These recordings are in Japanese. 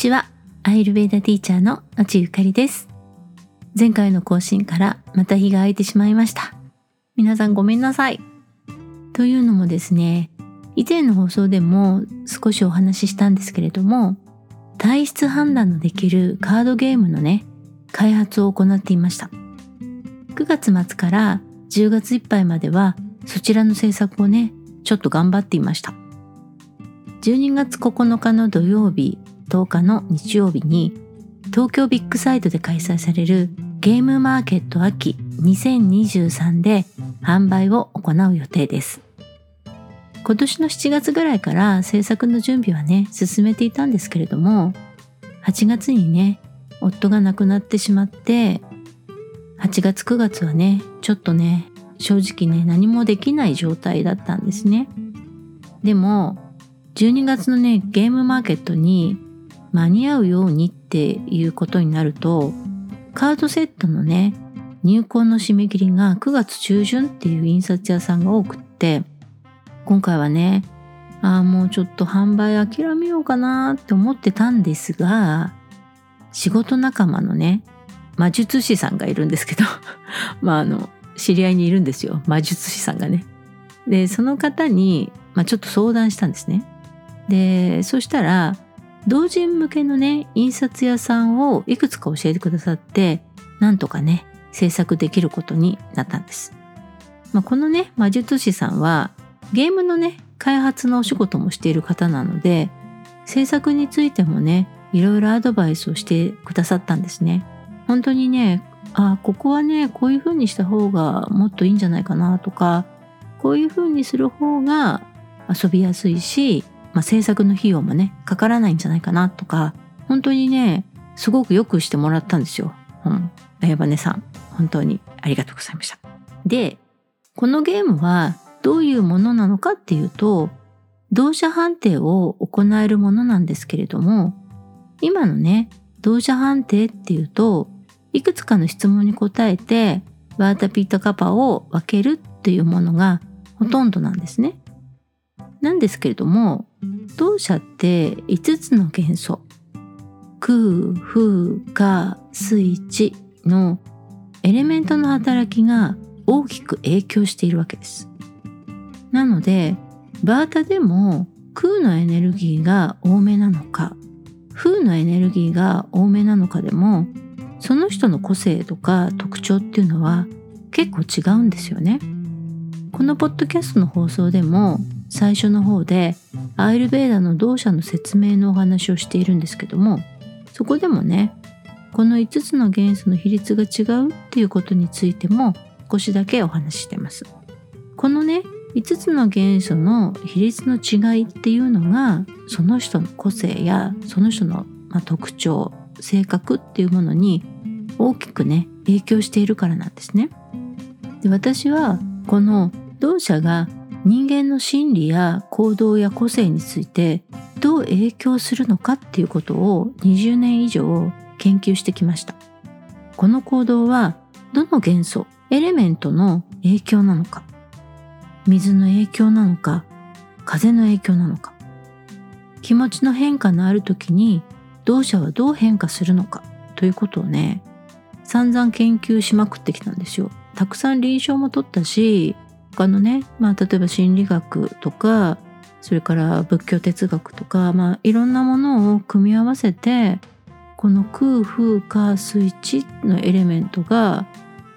ちは。アイルベーダティーチャーののちゆかりです。前回の更新からまた日が空いてしまいました。皆さんごめんなさい。というのもですね、以前の放送でも少しお話ししたんですけれども、体質判断のできるカードゲームのね、開発を行っていました。9月末から10月いっぱいまではそちらの制作をね、ちょっと頑張っていました。12月9日の土曜日、10日の日曜日に東京ビッグサイトで開催されるゲームマーケット秋2023で販売を行う予定です。今年の7月ぐらいから制作の準備はね、進めていたんですけれども、8月にね、夫が亡くなってしまって、8月9月はね、ちょっとね、正直ね、何もできない状態だったんですね。でも、12月のね、ゲームマーケットに間に合うようにっていうことになると、カードセットのね、入稿の締め切りが9月中旬っていう印刷屋さんが多くって、今回はね、ああ、もうちょっと販売諦めようかなって思ってたんですが、仕事仲間のね、魔術師さんがいるんですけど、まああの、知り合いにいるんですよ。魔術師さんがね。で、その方に、まあちょっと相談したんですね。で、そしたら、同人向けのね、印刷屋さんをいくつか教えてくださって、なんとかね、制作できることになったんです。まあ、このね、魔術師さんは、ゲームのね、開発のお仕事もしている方なので、制作についてもね、いろいろアドバイスをしてくださったんですね。本当にね、あ、ここはね、こういう風にした方がもっといいんじゃないかなとか、こういう風にする方が遊びやすいし、まあ、制作の費用もね、かからないんじゃないかなとか、本当にね、すごくよくしてもらったんですよ。うん。やばねさん、本当にありがとうございました。で、このゲームはどういうものなのかっていうと、同社判定を行えるものなんですけれども、今のね、同社判定っていうと、いくつかの質問に答えて、ワータピットカパを分けるっていうものがほとんどなんですね。なんですけれども、同社って5つの元素、空、風、火、水、地のエレメントの働きが大きく影響しているわけです。なので、バータでも空のエネルギーが多めなのか、風のエネルギーが多めなのかでも、その人の個性とか特徴っていうのは結構違うんですよね。このポッドキャストの放送でも最初の方でアイルベーダの同社の説明のお話をしているんですけどもそこでもねこの5つの元素の比率が違うっていうことについても少しだけお話ししてます。このね5つの元素の比率の違いっていうのがその人の個性やその人の特徴性格っていうものに大きくね影響しているからなんですね。で私はこの同社が人間の心理や行動や個性についてどう影響するのかっていうことを20年以上研究してきました。この行動はどの元素、エレメントの影響なのか、水の影響なのか、風の影響なのか、気持ちの変化のある時に同社はどう変化するのかということをね、散々研究しまくってきたんですよ。たくさん臨床も取ったし、他のね、まあ例えば心理学とか、それから仏教哲学とか、まあいろんなものを組み合わせて、この空風火水地のエレメントが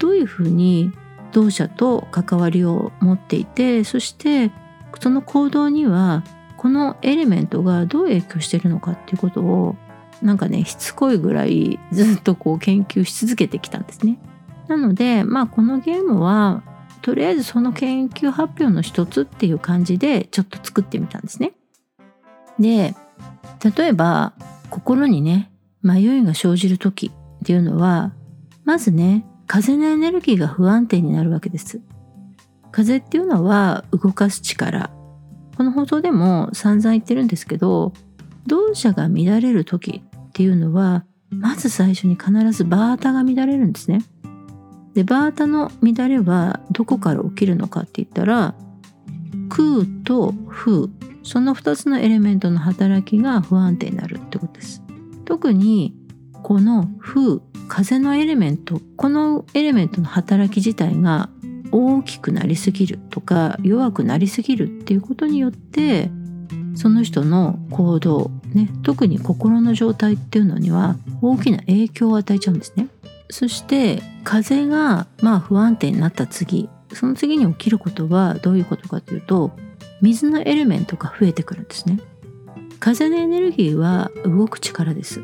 どういうふうに同社と関わりを持っていて、そしてその行動にはこのエレメントがどう影響してるのかっていうことをなんかねしつこいぐらいずっとこう研究し続けてきたんですね。なのでまあこのゲームはとりあえずその研究発表の一つっていう感じでちょっと作ってみたんですね。で例えば心にね迷いが生じる時っていうのはまずね風のエネルギーが不安定になるわけです。風っていうのは動かす力。この放送でも散々言ってるんですけど動作が乱れる時っていうのはまず最初に必ずバータが乱れるんですね。でバータの乱れはどこから起きるのかって言ったら空と風その2つのエレメントの働きが不安定になるってことです。特にこの風風のエレメントこのエレメントの働き自体が大きくなりすぎるとか弱くなりすぎるっていうことによってその人の行動、ね、特に心の状態っていうのには大きな影響を与えちゃうんですね。そして風がまあ不安定になった次その次に起きることはどういうことかというと水のエレメントが増えてくるんですね。風のエネルギーは動く力です。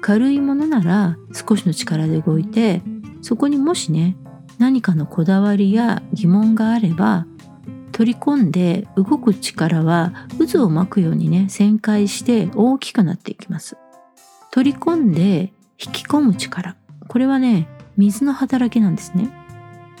軽いものなら少しの力で動いてそこにもしね何かのこだわりや疑問があれば取り込んで動く力は渦を巻くようにね旋回して大きくなっていきます取り込んで引き込む力これはね水の働きなんですね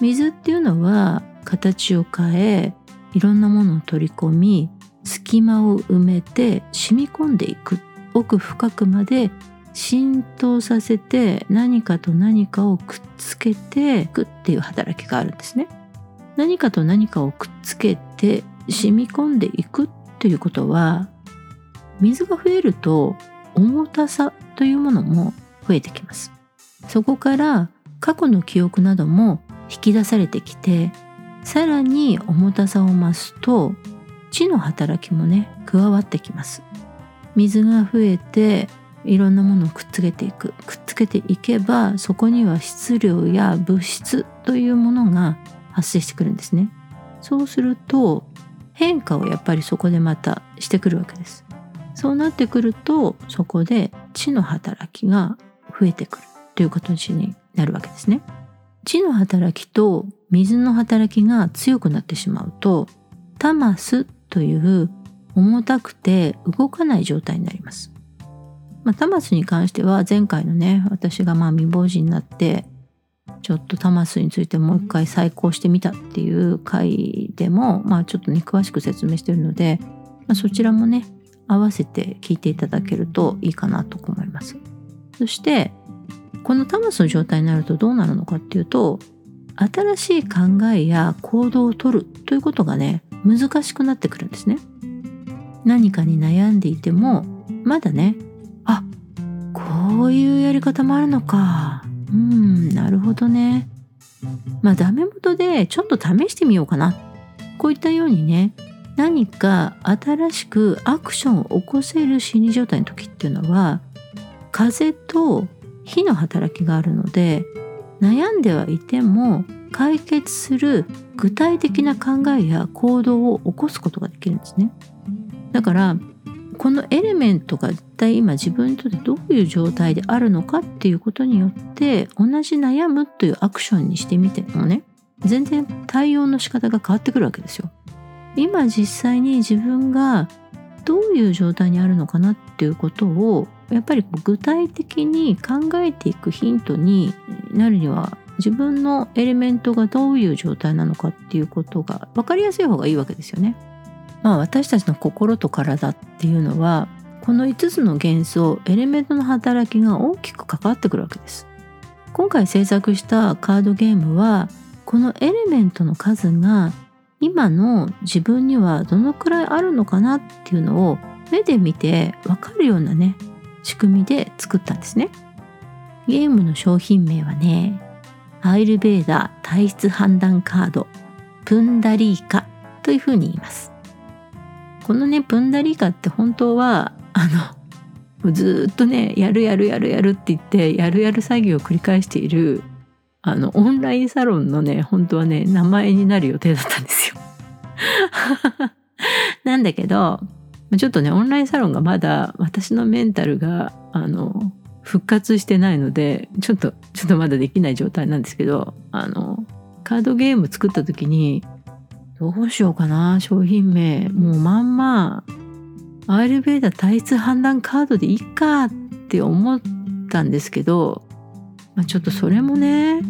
水っていうのは形を変えいろんなものを取り込み隙間を埋めて染み込んでいく奥深くまで浸透させて何かと何かをくっつけていくっていう働きがあるんですね。何かと何かをくっつけて染み込んでいくということは水が増えると重たさというものも増えてきます。そこから過去の記憶なども引き出されてきてさらに重たさを増すと地の働きもね加わってきます。水が増えていろんなものをくっつけていく。くっつけていけばそこには質量や物質というものが発生してくるんですね。そうすると変化をやっぱりそこでまたしてくるわけです。そうなってくるとそこで地の働きが増えてくる。という形になるわけですね地の働きと水の働きが強くなってしまうとタマスという重たくて動かない状態になります。まあ、タマスに関しては前回のね私がまあ未亡人になってちょっとタマスについてもう一回再考してみたっていう回でもまあちょっとね詳しく説明してるので、まあ、そちらもね合わせて聞いていただけるといいかなと思います。そしてこのタマスの状態になるとどうなるのかっていうと新しい考えや行動をとるということがね難しくなってくるんですね。何かに悩んでいてもまだねあこういうやり方もあるのか。うんなるほどね。まあダメ元でちょっと試してみようかな。こういったようにね何か新しくアクションを起こせる心理状態の時っていうのは風と火の働きがあるので悩んではいても解決する具体的な考えや行動を起こすことができるんですね。だからこのエレメントが一体今自分にとってどういう状態であるのかっていうことによって同じ悩むというアクションにしてみてもね全然対応の仕方が変わってくるわけですよ。今実際に自分がどういう状態にあるのかなっていうことをやっぱり具体的に考えていくヒントになるには自分のエレメントがどういう状態なのかっていうことが分かりやすい方がいいわけですよね。まあ私たちの心と体っていうのはこの5つの元素エレメントの働きが大きく関わってくるわけです。今回制作したカードゲームはこのエレメントの数が今の自分にはどのくらいあるのかなっていうのを目で見て分かるようなね仕組みで作ったんですね。ゲームの商品名はねアイルベーダー体質判断カードプンダリーカというふうに言います。このねプンダリーカって本当はあのずっとねやるやるやるやるって言ってやるやる作業を繰り返しているあのオンラインサロンのね本当はね名前になる予定だったんですよ。なんだけどちょっとねオンラインサロンがまだ私のメンタルがあの復活してないのでちょっとちょっとまだできない状態なんですけどあのカードゲーム作った時にどうしようかな商品名。もうまんまアールベーダー体質判断カードでいいかって思ったんですけど、まあ、ちょっとそれもね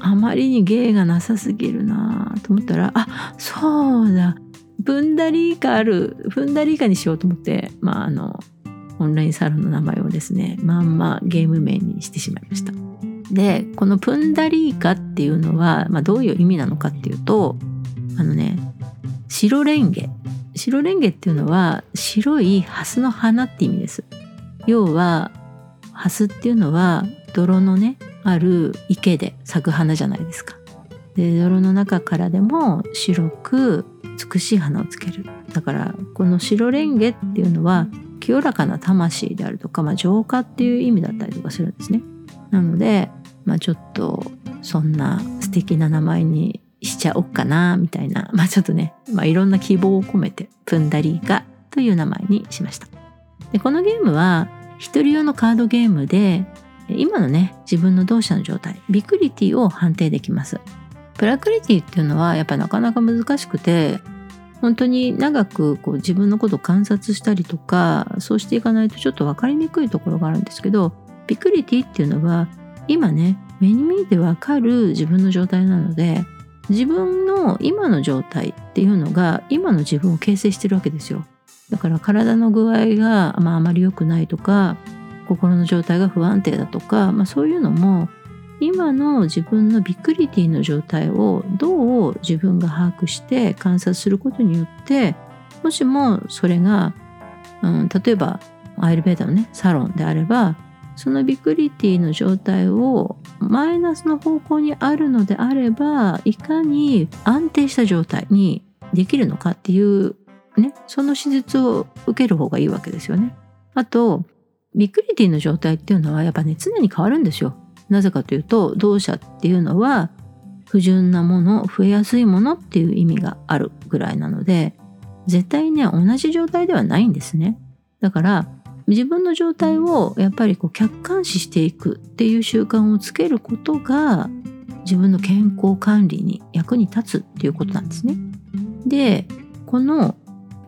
あまりに芸がなさすぎるなと思ったらあそうだ。ブンダリーカあるブンダリーカにしようと思ってまああのオンラインサロンの名前をですねまんまゲーム名にしてしまいました。でこのプンダリーカっていうのは、まあ、どういう意味なのかっていうとあのね白レンゲ。白レンゲっていうのは白いハスの花って意味です。要はハスっていうのは泥のねある池で咲く花じゃないですか。で泥の中からでも白く美しい花をつけるだからこの白レンゲっていうのは清らかな魂であるとか、まあ、浄化っていう意味だったりとかするんですね。なので、まあ、ちょっとそんな素敵な名前にしちゃおっかなみたいな、まあ、ちょっとね、まあ、いろんな希望を込めてプンダリーガという名前にしました。でこのゲームは一人用のカードゲームで今のね自分の動作の状態ビクリティを判定できます。プラクリティっていうのはやっぱなかなか難しくて本当に長くこう自分のことを観察したりとかそうしていかないとちょっと分かりにくいところがあるんですけどビクリティっていうのは今ね目に見えて分かる自分の状態なので自分の今の状態っていうのが今の自分を形成してるわけですよ。だから体の具合が、まあ、あまり良くないとか心の状態が不安定だとか、まあ、そういうのも今の自分のビクリティの状態をどう自分が把握して観察することによってもしもそれが、うん、例えばアイルベーダのねサロンであればそのビクリティの状態をマイナスの方向にあるのであればいかに安定した状態にできるのかっていうねその手術を受ける方がいいわけですよね。あとビクリティの状態っていうのはやっぱね常に変わるんですよ。なぜかというと動作っていうのは不純なもの増えやすいものっていう意味があるぐらいなので絶対ね同じ状態ではないんですね。だから自分の状態をやっぱりこう客観視していくっていう習慣をつけることが自分の健康管理に役に立つっていうことなんですね。でこの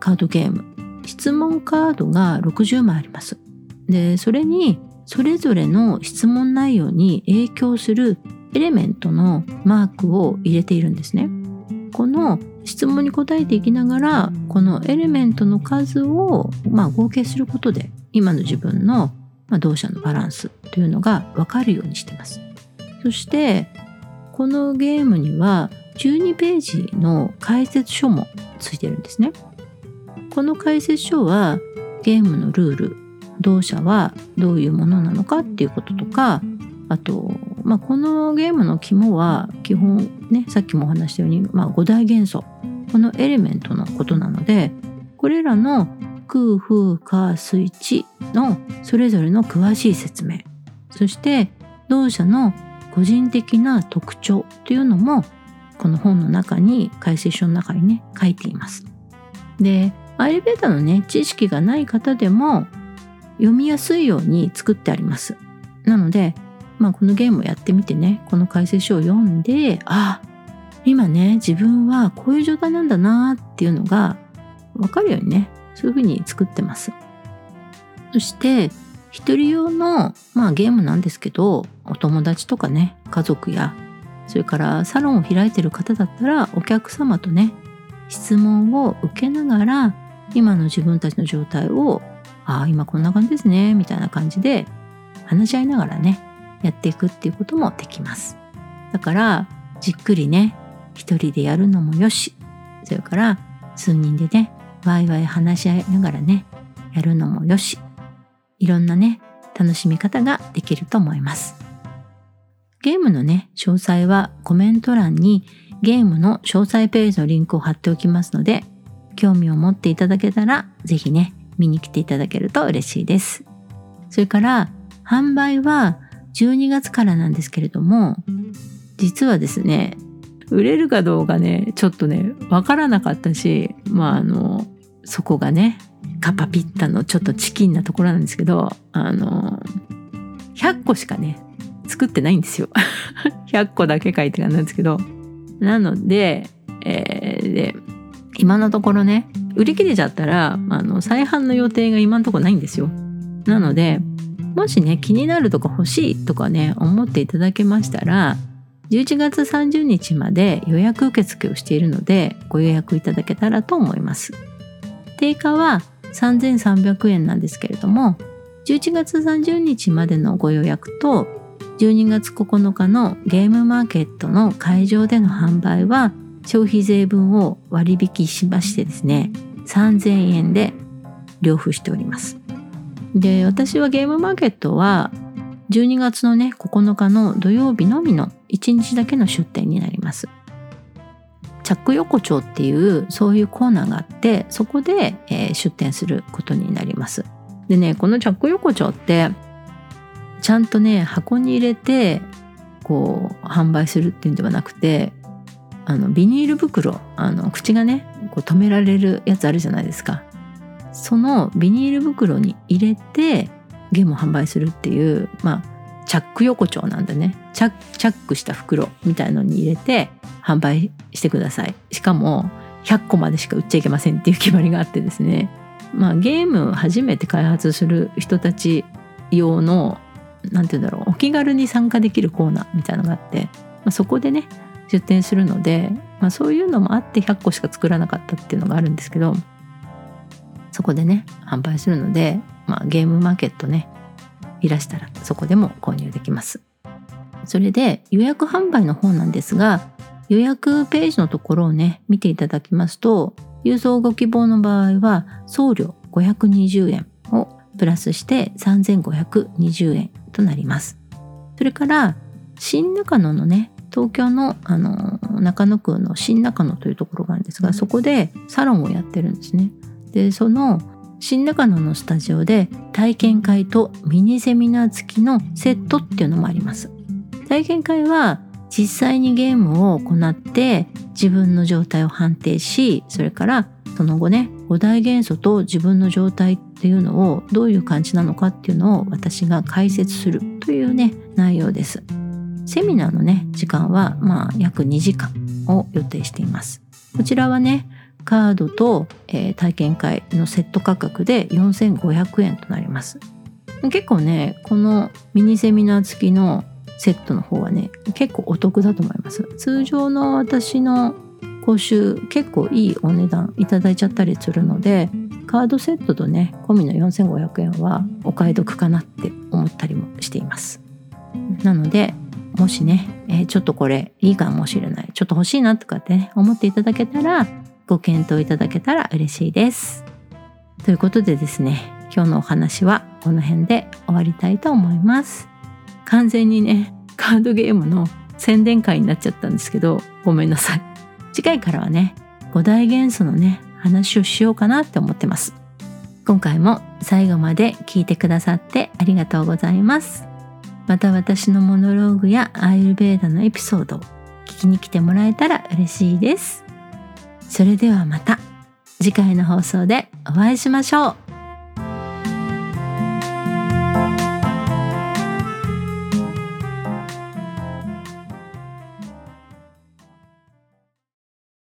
カードゲーム質問カードが60枚あります。でそれにそれぞれの質問内容に影響するエレメントのマークを入れているんですね。この質問に答えていきながらこのエレメントの数を、まあ、合計することで今の自分の、まあ、動作のバランスというのが分かるようにしてます。そしてこのゲームには12ページの解説書もついてるんですね。この解説書はゲームのルール動作はどういうものなのかっていうこととかあと、まあ、このゲームの肝は基本ねさっきもお話したように、まあ、5大元素このエレメントのことなのでこれらの空風火水地のそれぞれの詳しい説明そして動作の個人的な特徴というのもこの本の中に解説書の中にね書いています。でアイレベーターのね知識がない方でも読みやすいように作ってあります。なので、まあ、このゲームをやってみてねこの解説書を読んであ今ね自分はこういう状態なんだなっていうのが分かるようにねそういうふうに作ってます。そして一人用の、まあ、ゲームなんですけどお友達とかね家族やそれからサロンを開いてる方だったらお客様とね質問を受けながら今の自分たちの状態をああ今こんな感じですねみたいな感じで話し合いながらねやっていくっていうこともできます。だからじっくりね一人でやるのもよし。それから数人でねワイワイ話し合いながらねやるのもよし。いろんなね楽しみ方ができると思います。ゲームのね詳細はコメント欄にゲームの詳細ページのリンクを貼っておきますので興味を持っていただけたら是非ね見に来ていただけると嬉しいです。それから販売は12月からなんですけれども実はですね売れるかどうかねちょっとねわからなかったしまああのそこがねカパピッタのちょっとチキンなところなんですけどあの100個しかね作ってないんですよ 100個だけ書いてあるんですけどなので,、えー、で今のところね売り切れちゃったらあの再販の予定が今のところないんですよ。なのでもしね気になるとか欲しいとかね思っていただけましたら11月30日まで予約受付をしているのでご予約いただけたらと思います。定価は3300円なんですけれども11月30日までのご予約と12月9日のゲームマーケットの会場での販売は消費税分を割引しましてですね3000円で両付しております。で私はゲームマーケットは12月のね9日の土曜日のみの1日だけの出店になります。チャック横丁っていうそういうコーナーがあってそこで、えー、出店することになります。でねこのチャック横丁ってちゃんとね箱に入れてこう販売するっていうんではなくてあのビニール袋あの口がねこう止められるやつあるじゃないですか。そのビニール袋に入れてゲームを販売するっていうまあチャック横丁なんでね。チャックした袋みたいのに入れて販売してください。しかも100個までしか売っちゃいけませんっていう決まりがあってですね。まあゲーム初めて開発する人たち用の何て言うんだろうお気軽に参加できるコーナーみたいなのがあって、まあ、そこでね出店するので、まあ、そういうのもあって100個しか作らなかったっていうのがあるんですけどそこでね販売するので、まあ、ゲームマーケットねいらしたらそこでも購入できます。それで予約販売の方なんですが予約ページのところをね見ていただきますと郵送ご希望の場合は送料520円をプラスして3520円となります。それから新中野のね東京のあの中野区の新中野というところがあるんですがそこでサロンをやってるんですね。でその新中野のスタジオで体験会とミニセミナー付きのセットっていうのもあります。体験会は実際にゲームを行って自分の状態を判定しそれからその後ね五大元素と自分の状態っていうのをどういう感じなのかっていうのを私が解説するというね内容です。セミナーのね時間はまあ約2時間を予定しています。こちらはねカードと、えー、体験会のセット価格で4500円となります。結構ねこのミニセミナー付きのセットの方はね結構お得だと思います通常の私の講習結構いいお値段いただいちゃったりするのでカードセットとね込みの4500円はお買い得かなって思ったりもしていますなのでもしね、えー、ちょっとこれいいかもしれない。ちょっと欲しいなとかってね思っていただけたらご検討いただけたら嬉しいです。ということでですね今日のお話はこの辺で終わりたいと思います。完全にねカードゲームの宣伝会になっちゃったんですけどごめんなさい。次回からはね五大元素のね話をしようかなって思ってます。今回も最後まで聞いてくださってありがとうございます。また私のモノローグやアイルベーダのエピソードを聞きに来てもらえたら嬉しいです。それではまた次回の放送でお会いしましょう。